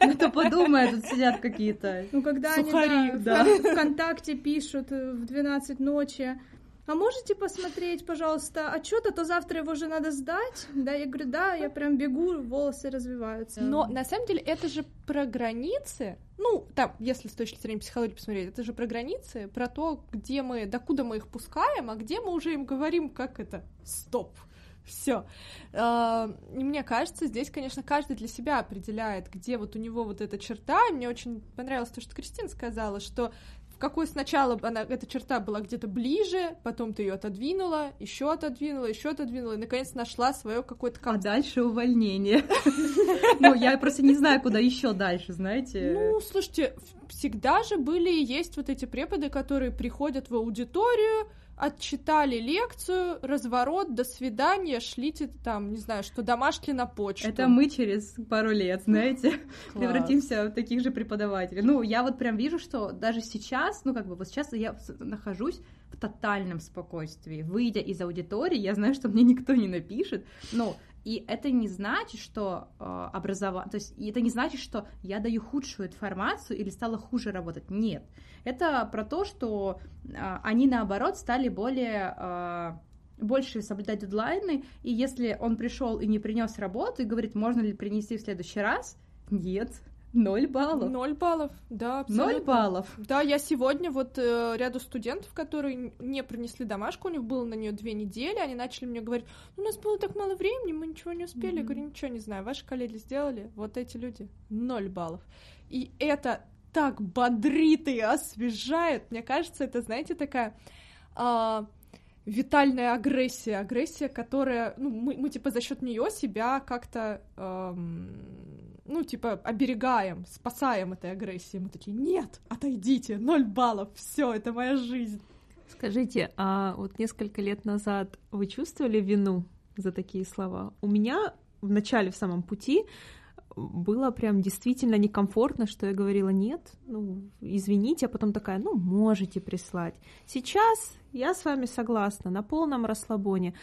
Ну то подумай, тут сидят какие-то
Ну когда они в ВКонтакте пишут в 12 ночи, а можете посмотреть, пожалуйста, отчет, а то завтра его же надо сдать. Да, я говорю, да, я прям бегу, волосы развиваются.
Но на самом деле это же про границы. Ну, там, если с точки зрения психологии посмотреть, это же про границы, про то, где мы, докуда мы их пускаем, а где мы уже им говорим, как это, стоп, все. А, и мне кажется, здесь, конечно, каждый для себя определяет, где вот у него вот эта черта. И мне очень понравилось то, что Кристина сказала, что какой сначала она, эта черта была где-то ближе, потом ты ее отодвинула, еще отодвинула, еще отодвинула, и наконец нашла свое какое-то
А дальше увольнение. Ну, я просто не знаю, куда еще дальше, знаете.
Ну, слушайте, всегда же были и есть вот эти преподы, которые приходят в аудиторию, отчитали лекцию, разворот, до свидания, шлите там, не знаю, что домашли на почту.
Это мы через пару лет, знаете, превратимся в таких же преподавателей. Ну, я вот прям вижу, что даже сейчас, ну, как бы вот сейчас я нахожусь в тотальном спокойствии. Выйдя из аудитории, я знаю, что мне никто не напишет, но и это не значит, что э, образование, то есть это не значит, что я даю худшую информацию или стала хуже работать. Нет, это про то, что э, они наоборот стали более э, больше соблюдать дедлайны, и если он пришел и не принес работу и говорит, можно ли принести в следующий раз, нет, Ноль баллов.
Ноль баллов, да,
Ноль
абсолютно.
баллов.
Да, я сегодня вот э, ряду студентов, которые не принесли домашку, у них было на нее две недели, они начали мне говорить, «Ну, у нас было так мало времени, мы ничего не успели. Я
Мгм.
говорю, ничего не знаю, ваши коллеги сделали, вот эти люди, ноль баллов. И это так бодрит и освежает. Мне кажется, это, знаете, такая а, витальная агрессия, агрессия, которая, ну, мы, мы типа за счет нее себя как-то, эм, ну, типа, оберегаем, спасаем этой агрессией. Мы такие, нет, отойдите, ноль баллов, все, это моя жизнь.
Скажите, а вот несколько лет назад вы чувствовали вину за такие слова? У меня в начале, в самом пути, было прям действительно некомфортно, что я говорила нет, ну, извините, а потом такая, ну, можете прислать. Сейчас я с вами согласна, на полном расслабоне.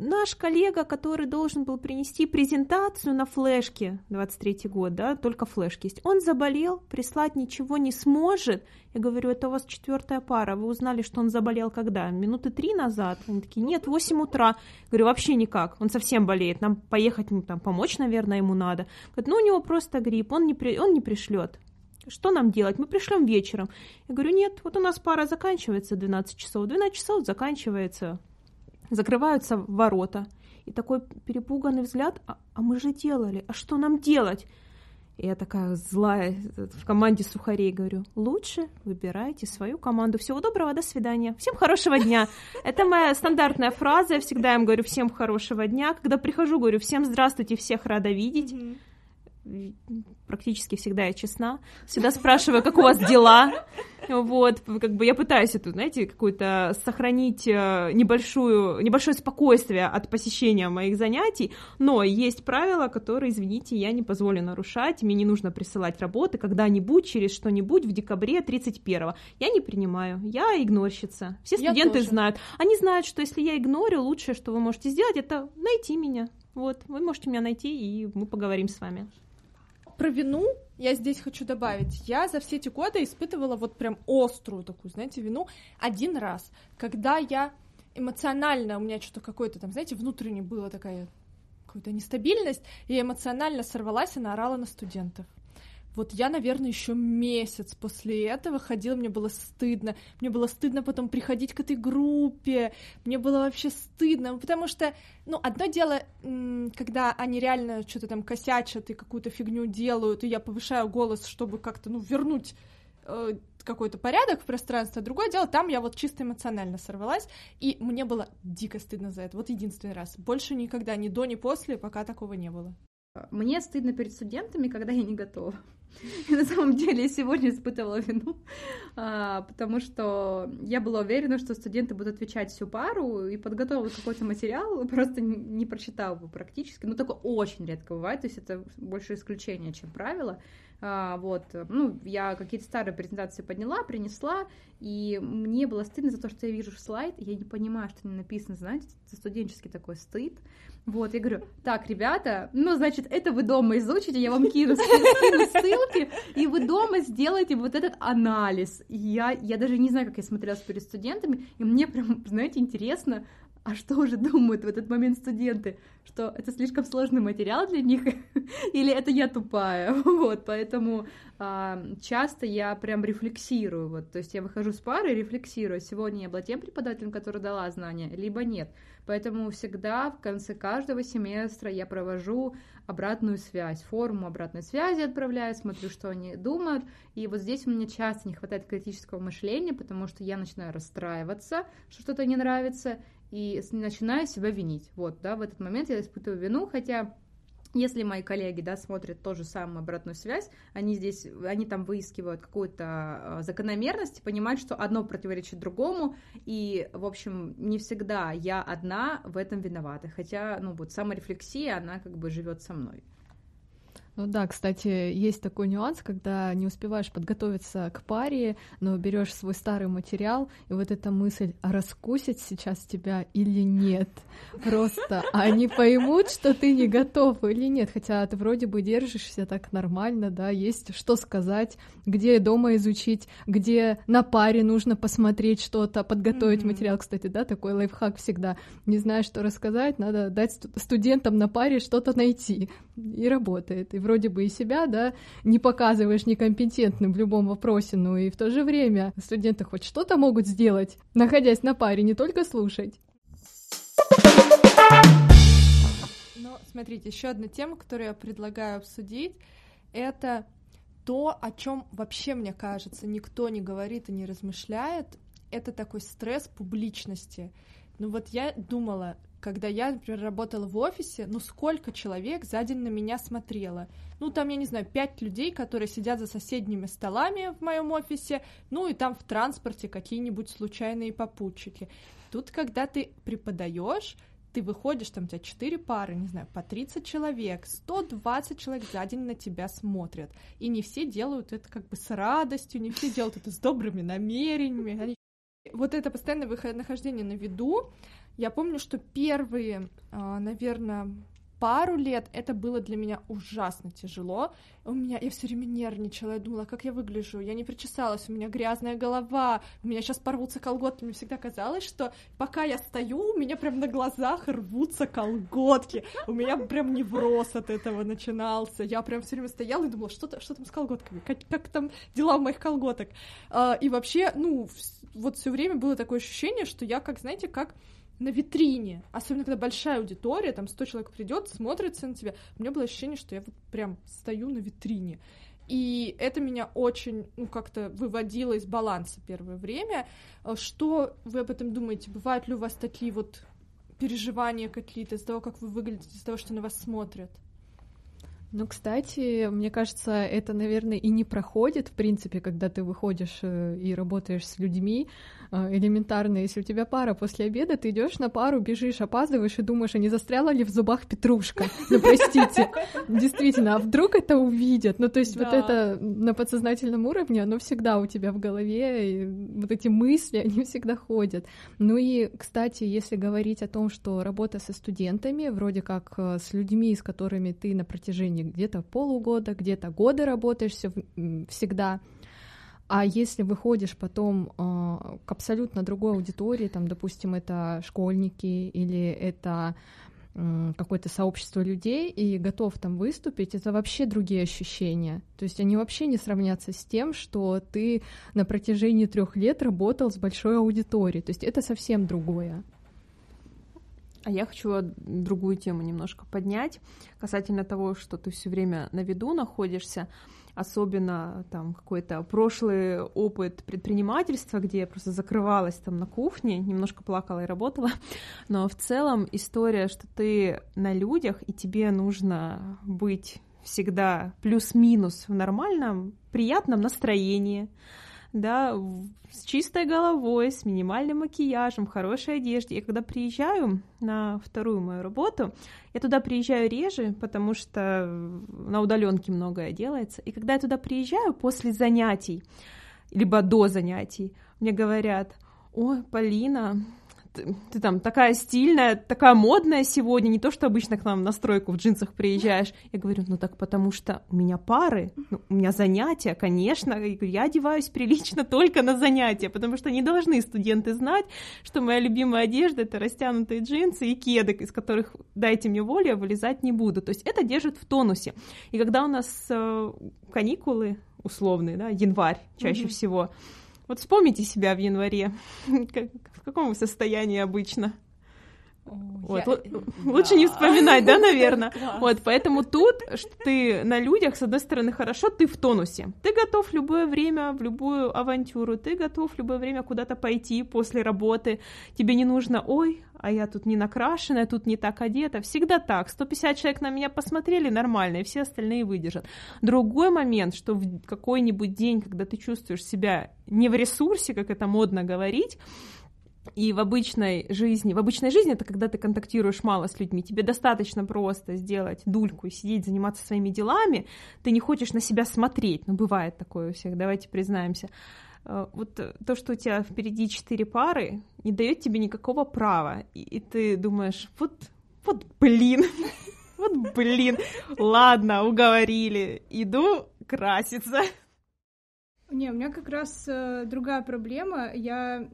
Наш коллега, который должен был принести презентацию на флешке, 23 год, да, только флешки есть, он заболел, прислать ничего не сможет. Я говорю, это у вас четвертая пара, вы узнали, что он заболел когда? Минуты три назад? Они такие, нет, 8 утра. Говорю, вообще никак, он совсем болеет, нам поехать, ну, там, помочь, наверное, ему надо. Говорит, ну, у него просто грипп, он не, при... он не пришлет. Что нам делать? Мы пришлем вечером. Я говорю, нет, вот у нас пара заканчивается 12 часов, 12 часов заканчивается закрываются ворота. И такой перепуганный взгляд, а, а мы же делали, а что нам делать? И я такая злая в команде сухарей говорю, лучше выбирайте свою команду. Всего доброго, до свидания. Всем хорошего дня. Это моя стандартная фраза, я всегда им говорю всем хорошего дня. Когда прихожу, говорю всем здравствуйте, всех рада видеть. Практически всегда я честна. Всегда спрашиваю, как у вас дела. Вот, как бы я пытаюсь эту, знаете, какую-то сохранить э, небольшую, небольшое спокойствие от посещения моих занятий, но есть правила, которые, извините, я не позволю нарушать, мне не нужно присылать работы когда-нибудь, через что-нибудь в декабре 31-го. Я не принимаю, я игнорщица. Все студенты знают. Они знают, что если я игнорю, лучшее, что вы можете сделать, это найти меня. Вот, вы можете меня найти, и мы поговорим с вами.
Про вину я здесь хочу добавить. Я за все эти годы испытывала вот прям острую такую, знаете, вину один раз, когда я эмоционально, у меня что-то какое-то там, знаете, внутренне была такая какая-то нестабильность, и я эмоционально сорвалась и наорала на студентов. Вот я, наверное, еще месяц после этого ходила, мне было стыдно. Мне было стыдно потом приходить к этой группе. Мне было вообще стыдно, потому что, ну, одно дело, когда они реально что-то там косячат и какую-то фигню делают, и я повышаю голос, чтобы как-то, ну, вернуть э, какой-то порядок в пространстве. А другое дело, там я вот чисто эмоционально сорвалась, и мне было дико стыдно за это. Вот единственный раз. Больше никогда, ни до, ни после, пока такого не было.
Мне стыдно перед студентами, когда я не готова. И на самом деле сегодня испытывала вину, а, потому что я была уверена, что студенты будут отвечать всю пару и подготовила какой-то материал, просто не прочитала его практически. Ну, такое очень редко бывает, то есть это больше исключение, чем правило. А, вот, ну, я какие-то старые презентации подняла, принесла, и мне было стыдно за то, что я вижу слайд, я не понимаю, что не написано, знаете, это студенческий такой стыд. Вот, я говорю, так, ребята, ну, значит, это вы дома изучите, я вам кину, скину ссылки, и вы дома сделаете вот этот анализ. И я, я даже не знаю, как я смотрелась перед студентами, и мне прям, знаете, интересно, а что уже думают в этот момент студенты? Что это слишком сложный материал для них? Или это я тупая? Вот, поэтому а, часто я прям рефлексирую. Вот, то есть я выхожу с пары и рефлексирую. Сегодня я была тем преподавателем, который дала знания, либо нет. Поэтому всегда в конце каждого семестра я провожу обратную связь, форму обратной связи отправляю, смотрю, что они думают. И вот здесь у меня часто не хватает критического мышления, потому что я начинаю расстраиваться, что что-то не нравится, и начинаю себя винить. Вот, да, в этот момент я испытываю вину, хотя если мои коллеги, да, смотрят ту же самую обратную связь, они здесь, они там выискивают какую-то э, закономерность, понимают, что одно противоречит другому, и, в общем, не всегда я одна в этом виновата, хотя, ну, вот саморефлексия, она как бы живет со мной.
Ну да, кстати, есть такой нюанс, когда не успеваешь подготовиться к паре, но берешь свой старый материал, и вот эта мысль, а раскусить сейчас тебя или нет? Просто они поймут, что ты не готов или нет, хотя ты вроде бы держишься так нормально, да, есть что сказать, где дома изучить, где на паре нужно посмотреть что-то, подготовить
Мгм.
материал, кстати, да, такой лайфхак всегда. Не знаешь, что рассказать, надо дать сту- студентам на паре что-то найти. И работает. И вроде бы и себя, да, не показываешь некомпетентным в любом вопросе, но и в то же время студенты хоть что-то могут сделать, находясь на паре, не только слушать.
Но смотрите, еще одна тема, которую я предлагаю обсудить, это то, о чем вообще, мне кажется, никто не говорит и не размышляет, это такой стресс публичности. Ну вот я думала, когда я, например, работала в офисе, ну сколько человек за день на меня смотрело? Ну там, я не знаю, пять людей, которые сидят за соседними столами в моем офисе, ну и там в транспорте какие-нибудь случайные попутчики. Тут, когда ты преподаешь, ты выходишь, там у тебя 4 пары, не знаю, по 30 человек, 120 человек за день на тебя смотрят. И не все делают это как бы с радостью, не все делают это с добрыми намерениями. Вот это постоянное нахождение на виду. Я помню, что первые, а, наверное, пару лет это было для меня ужасно тяжело. У меня я все время нервничала, я думала, как я выгляжу, я не причесалась, у меня грязная голова, у меня сейчас порвутся колготки. Мне всегда казалось, что пока я стою, у меня прям на глазах рвутся колготки. У меня прям невроз от этого начинался. Я прям все время стояла и думала, что, что там с колготками, как, как там дела у моих колготок. А, и вообще, ну, вот все время было такое ощущение, что я, как, знаете, как на витрине, особенно когда большая аудитория, там 100 человек придет, смотрится на тебя, у меня было ощущение, что я вот прям стою на витрине. И это меня очень, ну, как-то выводило из баланса первое время. А что вы об этом думаете? Бывают ли у вас такие вот переживания какие-то из того, как вы выглядите, из того, что на вас смотрят?
Ну, кстати, мне кажется, это, наверное, и не проходит, в принципе, когда ты выходишь э, и работаешь с людьми. Э, элементарно, если у тебя пара после обеда, ты идешь на пару, бежишь, опаздываешь и думаешь, а не застряла ли в зубах петрушка? Ну, простите. Действительно, а вдруг это увидят? Ну, то есть вот это на подсознательном уровне, оно всегда у тебя в голове, и вот эти мысли, они всегда ходят. Ну и, кстати, если говорить о том, что работа со студентами, вроде как э, с людьми, с которыми ты на протяжении течение где-то полугода, где-то годы работаешь всегда. А если выходишь потом э, к абсолютно другой аудитории, там, допустим, это школьники или это э, какое-то сообщество людей и готов там выступить, это вообще другие ощущения. То есть они вообще не сравнятся с тем, что ты на протяжении трех лет работал с большой аудиторией. То есть это совсем другое.
А я хочу другую тему немножко поднять касательно того, что ты все время на виду находишься, особенно там какой-то прошлый опыт предпринимательства, где я просто закрывалась там на кухне, немножко плакала и работала, но в целом история, что ты на людях, и тебе нужно быть всегда плюс-минус в нормальном, приятном настроении, да, с чистой головой, с минимальным макияжем, хорошей одежде. И когда приезжаю на вторую мою работу, я туда приезжаю реже, потому что на удаленке многое делается. И когда я туда приезжаю после занятий, либо до занятий, мне говорят, ой, Полина, ты, там такая стильная, такая модная сегодня, не то, что обычно к нам на стройку в джинсах приезжаешь. Я говорю, ну так потому что у меня пары, ну, у меня занятия, конечно. Я, говорю, я одеваюсь прилично только на занятия, потому что не должны студенты знать, что моя любимая одежда — это растянутые джинсы и кеды, из которых, дайте мне волю, я вылезать не буду. То есть это держит в тонусе. И когда у нас э, каникулы условные, да, январь чаще mm-hmm. всего, вот вспомните себя в январе. В каком вы состоянии обычно? Вот, я... Лучше да. не вспоминать, да, наверное. Вот, поэтому тут что ты на людях, с одной стороны, хорошо, ты в тонусе. Ты готов в любое время, в любую авантюру, ты готов в любое время куда-то пойти после работы. Тебе не нужно, ой, а я тут не накрашенная, тут не так одета. Всегда так. 150 человек на меня посмотрели нормально, и все остальные выдержат. Другой момент, что в какой-нибудь день, когда ты чувствуешь себя не в ресурсе, как это модно говорить, и в обычной жизни, в обычной жизни это когда ты контактируешь мало с людьми, тебе достаточно просто сделать дульку и сидеть, заниматься своими делами, ты не хочешь на себя смотреть, ну бывает такое у всех, давайте признаемся. Э, вот то, что у тебя впереди четыре пары, не дает тебе никакого права, и, и ты думаешь, вот, вот блин, вот блин, ладно, уговорили, иду краситься.
Не, у меня как раз э, другая проблема. Я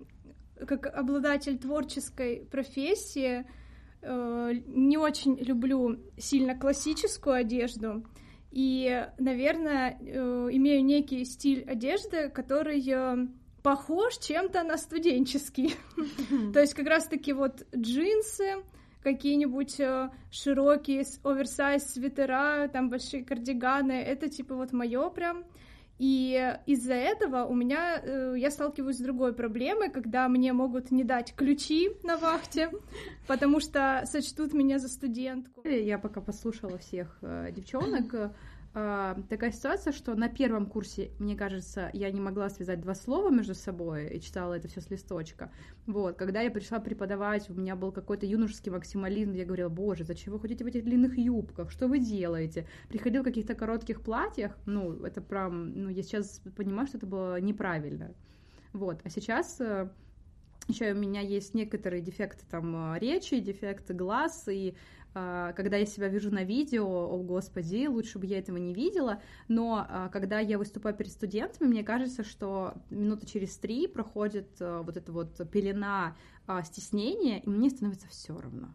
как обладатель творческой профессии э, не очень люблю сильно классическую одежду. И, наверное, э, имею некий стиль одежды, который э, похож чем-то на студенческий. То есть как раз-таки вот джинсы, какие-нибудь широкие оверсайз свитера, там большие кардиганы, это типа вот мое прям. И из-за этого у меня э, я сталкиваюсь с другой проблемой, когда мне могут не дать ключи на вахте, потому что сочтут меня за студентку.
Я пока послушала всех э, девчонок, э, такая ситуация, что на первом курсе, мне кажется, я не могла связать два слова между собой и читала это все с листочка. Вот, когда я пришла преподавать, у меня был какой-то юношеский максимализм, я говорила, боже, зачем вы ходите в этих длинных юбках, что вы делаете? Приходил в каких-то коротких платьях, ну, это прям, ну, я сейчас понимаю, что это было неправильно. Вот, а сейчас э, еще у меня есть некоторые дефекты там э, речи, дефекты глаз, и а, когда я себя вижу на видео, о господи, лучше бы я этого не видела, но а, когда я выступаю перед студентами, мне кажется, что минуты через три проходит а, вот эта вот пелена стеснения, и мне становится все равно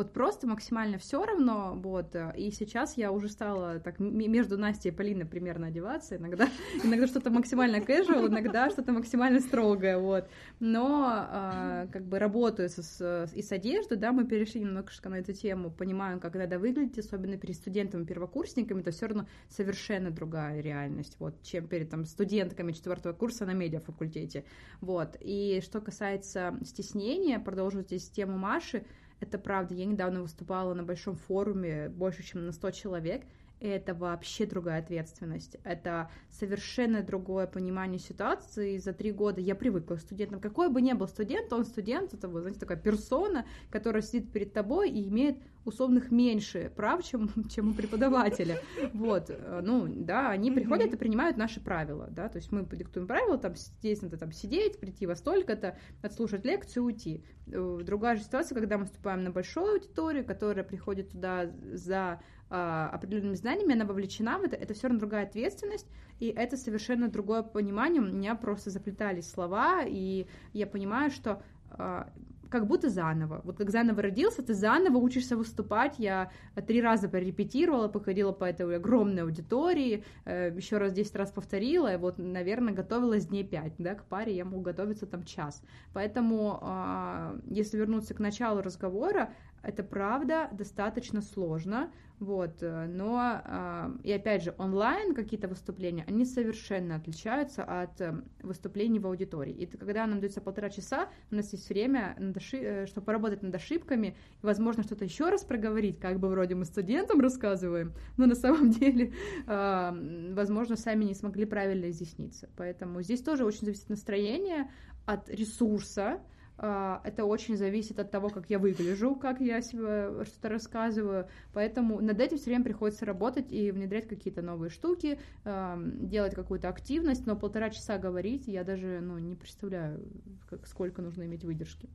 вот просто максимально все равно, вот, и сейчас я уже стала так между Настей и Полиной примерно одеваться, иногда, иногда что-то максимально casual, иногда что-то максимально строгое, вот, но а, как бы работаю с, и с одеждой, да, мы перешли немножко на эту тему, понимаем, как надо выглядеть, особенно перед студентами, первокурсниками, это все равно совершенно другая реальность, вот, чем перед там студентками четвертого курса на медиафакультете, вот, и что касается стеснения, продолжу здесь тему Маши, это правда. Я недавно выступала на большом форуме, больше, чем на 100 человек, это вообще другая ответственность. Это совершенно другое понимание ситуации. За три года я привыкла к студентам. Какой бы ни был студент, он студент, это, вы знаете, такая персона, которая сидит перед тобой и имеет условных меньше прав, чем, чем у преподавателя. Вот, ну, да, они приходят и принимают наши правила, да, то есть мы диктуем правила, там, здесь надо там сидеть, прийти во столько-то, отслушать лекцию, уйти. Э, другая же ситуация, когда мы вступаем на большую аудиторию, которая приходит туда за определенными знаниями, она вовлечена в это, это все равно другая ответственность, и это совершенно другое понимание. У меня просто заплетались слова, и я понимаю, что а, как будто заново. Вот как заново родился, ты заново учишься выступать. Я три раза порепетировала, походила по этой огромной аудитории, э, еще раз 10 раз повторила, и вот, наверное, готовилась дней 5, да, к паре я могу готовиться там час. Поэтому, а, если вернуться к началу разговора, это правда достаточно сложно, вот, э, но, а, и опять же, онлайн какие-то выступления, они совершенно отличаются от э, выступлений в аудитории. И когда нам дается полтора часа, у нас есть время, э, чтобы поработать над ошибками, и, возможно, что-то еще раз проговорить, как бы вроде мы студентам рассказываем, но на самом деле, а, возможно, сами не смогли правильно изъясниться. Поэтому здесь тоже очень зависит настроение от ресурса, это очень зависит от того, как я выгляжу, как я себе что-то рассказываю. Поэтому над этим все время приходится работать и внедрять какие-то новые штуки, делать какую-то активность, но полтора часа говорить я даже ну, не представляю, как, сколько нужно иметь выдержки.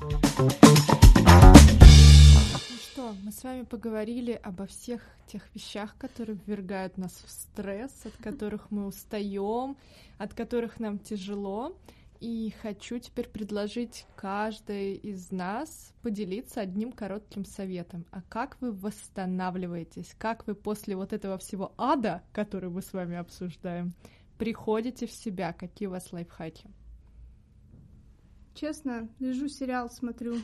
Ну
что, мы с вами поговорили обо всех тех вещах, которые ввергают нас в стресс, от которых мы устаем, от которых нам тяжело. И хочу теперь предложить каждой из нас поделиться одним коротким советом. А как вы восстанавливаетесь? Как вы после вот этого всего ада, который мы с вами обсуждаем, приходите в себя? Какие у вас лайфхаки?
Честно, лежу сериал, смотрю.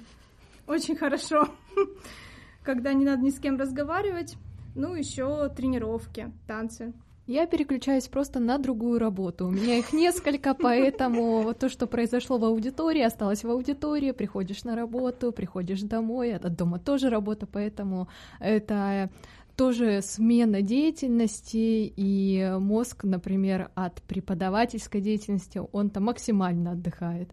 Очень хорошо. Когда не надо ни с кем разговаривать. Ну, еще тренировки, танцы.
Я переключаюсь просто на другую работу. У меня их несколько, поэтому то, что произошло в аудитории, осталось в аудитории. Приходишь на работу, приходишь домой, от дома тоже работа, поэтому это тоже смена деятельности, и мозг, например, от преподавательской деятельности, он-то максимально отдыхает.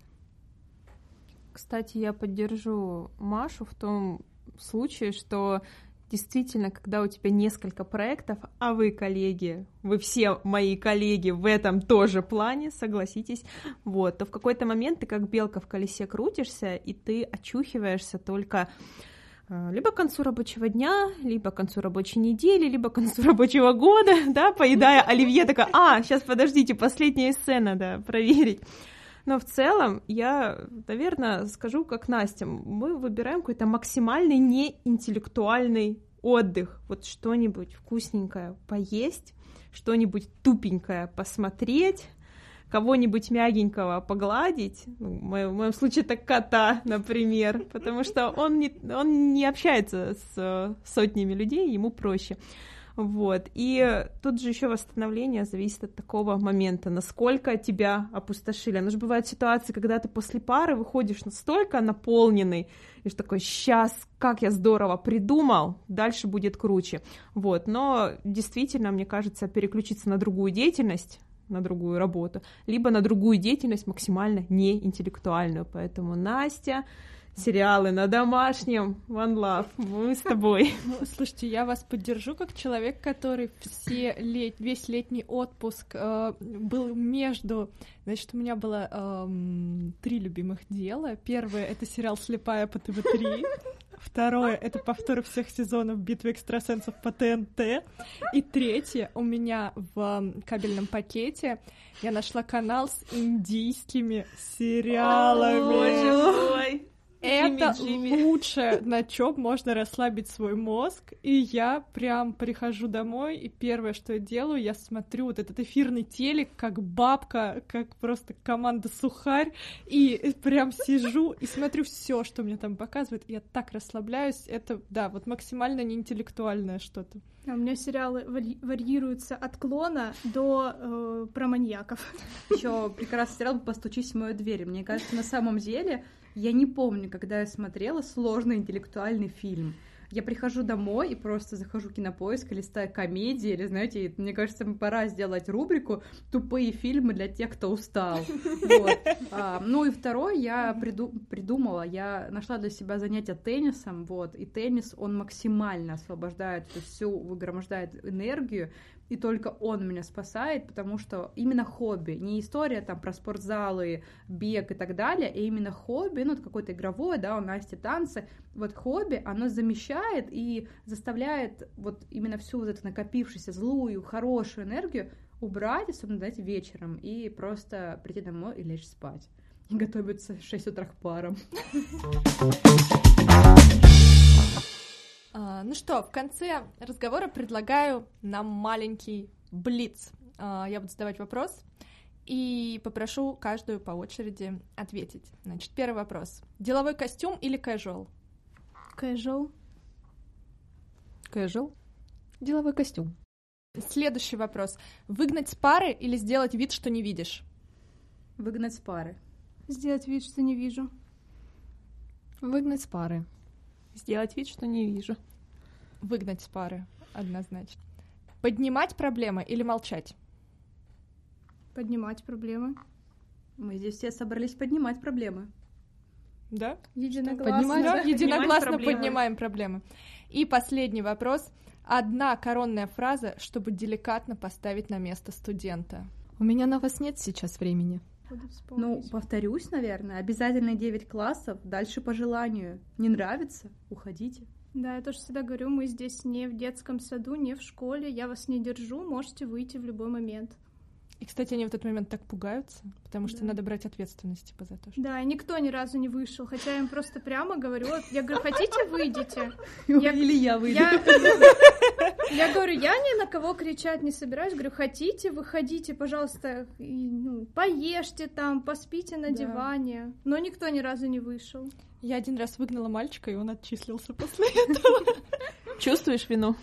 Кстати, я поддержу Машу в том случае, что действительно, когда у тебя несколько проектов, а вы, коллеги, вы все мои коллеги в этом тоже плане, согласитесь, вот, то в какой-то момент ты как белка в колесе крутишься, и ты очухиваешься только э, либо к концу рабочего дня, либо к концу рабочей недели, либо к концу рабочего года, да, поедая оливье, такая, а, сейчас подождите, последняя сцена, да, проверить. Но в целом я, наверное, скажу как Настя, мы выбираем какой-то максимальный неинтеллектуальный отдых, вот что-нибудь вкусненькое поесть, что-нибудь тупенькое посмотреть, кого-нибудь мягенького погладить, ну, в, моем, в моем случае это кота, например, потому что он не, он не общается с сотнями людей, ему проще. Вот. И тут же еще восстановление зависит от такого момента, насколько тебя опустошили. Оно же бывают ситуации, когда ты после пары выходишь настолько наполненный, и что такой, сейчас, как я здорово придумал, дальше будет круче. Вот. Но действительно, мне кажется, переключиться на другую деятельность, на другую работу, либо на другую деятельность максимально неинтеллектуальную. Поэтому Настя, сериалы на домашнем, One Love, мы с тобой.
Ну, слушайте, я вас поддержу как человек, который все лет, весь летний отпуск э, был между... Значит, у меня было э, три любимых дела. Первое — это сериал «Слепая» по ТВ-3. Второе — это повтор всех сезонов «Битвы экстрасенсов» по ТНТ. И третье — у меня в кабельном пакете я нашла канал с индийскими сериалами.
Боже мой!
Это
Джимми, Джимми.
лучшее, на чем можно расслабить свой мозг. И я прям прихожу домой, и первое, что я делаю, я смотрю вот этот эфирный телек, как бабка, как просто команда сухарь, и прям сижу и смотрю все, что мне там показывают. и Я так расслабляюсь. Это, да, вот максимально неинтеллектуальное что-то.
А у меня сериалы вари- варьируются от клона до э, про маньяков.
Еще прекрасный сериал «Постучись в мою дверь». Мне кажется, на самом деле, я не помню, когда я смотрела сложный интеллектуальный фильм. Я прихожу домой и просто захожу в кинопоиск, листаю комедии, или, знаете, мне кажется, пора сделать рубрику «Тупые фильмы для тех, кто устал». Вот. А, ну и второй я приду- придумала, я нашла для себя занятие теннисом, вот, и теннис, он максимально освобождает всю, выгромождает энергию, и только он меня спасает, потому что именно хобби, не история там про спортзалы, бег и так далее, а именно хобби, ну, какое-то игровое, да, у Насти танцы, вот хобби, оно замещает и заставляет вот именно всю вот эту накопившуюся злую, хорошую энергию убрать, особенно, знаете, вечером, и просто прийти домой и лечь спать. И готовиться в 6 утра к парам.
А, ну что, в конце разговора предлагаю нам маленький блиц. А, я буду задавать вопрос и попрошу каждую по очереди ответить. Значит, первый вопрос. Деловой костюм или casual?
Casual.
Casual.
Деловой костюм.
Следующий вопрос. Выгнать с пары или сделать вид, что не видишь?
Выгнать с пары.
Сделать вид, что не вижу.
Выгнать с пары.
Сделать вид, что не вижу.
Выгнать с пары, однозначно. Поднимать проблемы или молчать?
Поднимать проблемы.
Мы здесь все собрались поднимать проблемы.
Да?
Единогласно.
Поднимать,
Да,
да?
единогласно
проблемы.
поднимаем проблемы. И последний вопрос. Одна коронная фраза, чтобы деликатно поставить на место студента.
У меня на вас нет сейчас времени.
Ну, повторюсь, наверное, обязательно 9 классов, дальше по желанию. Не нравится? Уходите.
Да, я тоже всегда говорю, мы здесь не в детском саду, не в школе, я вас не держу, можете выйти в любой момент.
И, кстати, они в этот момент так пугаются, потому что
Да.
надо брать ответственность типа, за то, что...
Да, и никто ни разу не вышел, хотя я им просто прямо говорю, я говорю, хотите, выйдите? Я-
Или я выйду.
Я, я говорю, я ни на кого кричать не собираюсь. Говорю, хотите, выходите, пожалуйста, и, ну, поешьте там, поспите на
Да.
диване. Но никто ни разу не вышел.
Я один раз выгнала мальчика, и он отчислился после.
Чувствуешь вину?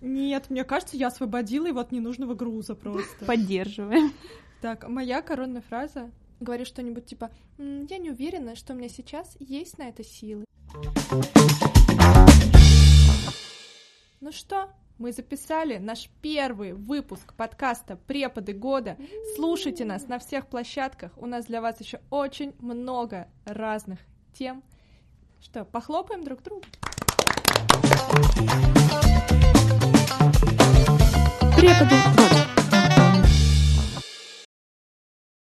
Нет, мне кажется, я освободила его от ненужного груза просто.
Поддерживаем.
Так, моя коронная фраза. Говорю что-нибудь типа «М, «Я не уверена, что у меня сейчас есть на это силы». Ну что, мы записали наш первый выпуск подкаста «Преподы года». Слушайте нас на всех площадках. У нас для вас еще очень много разных тем. Что, похлопаем друг другу?
Преподы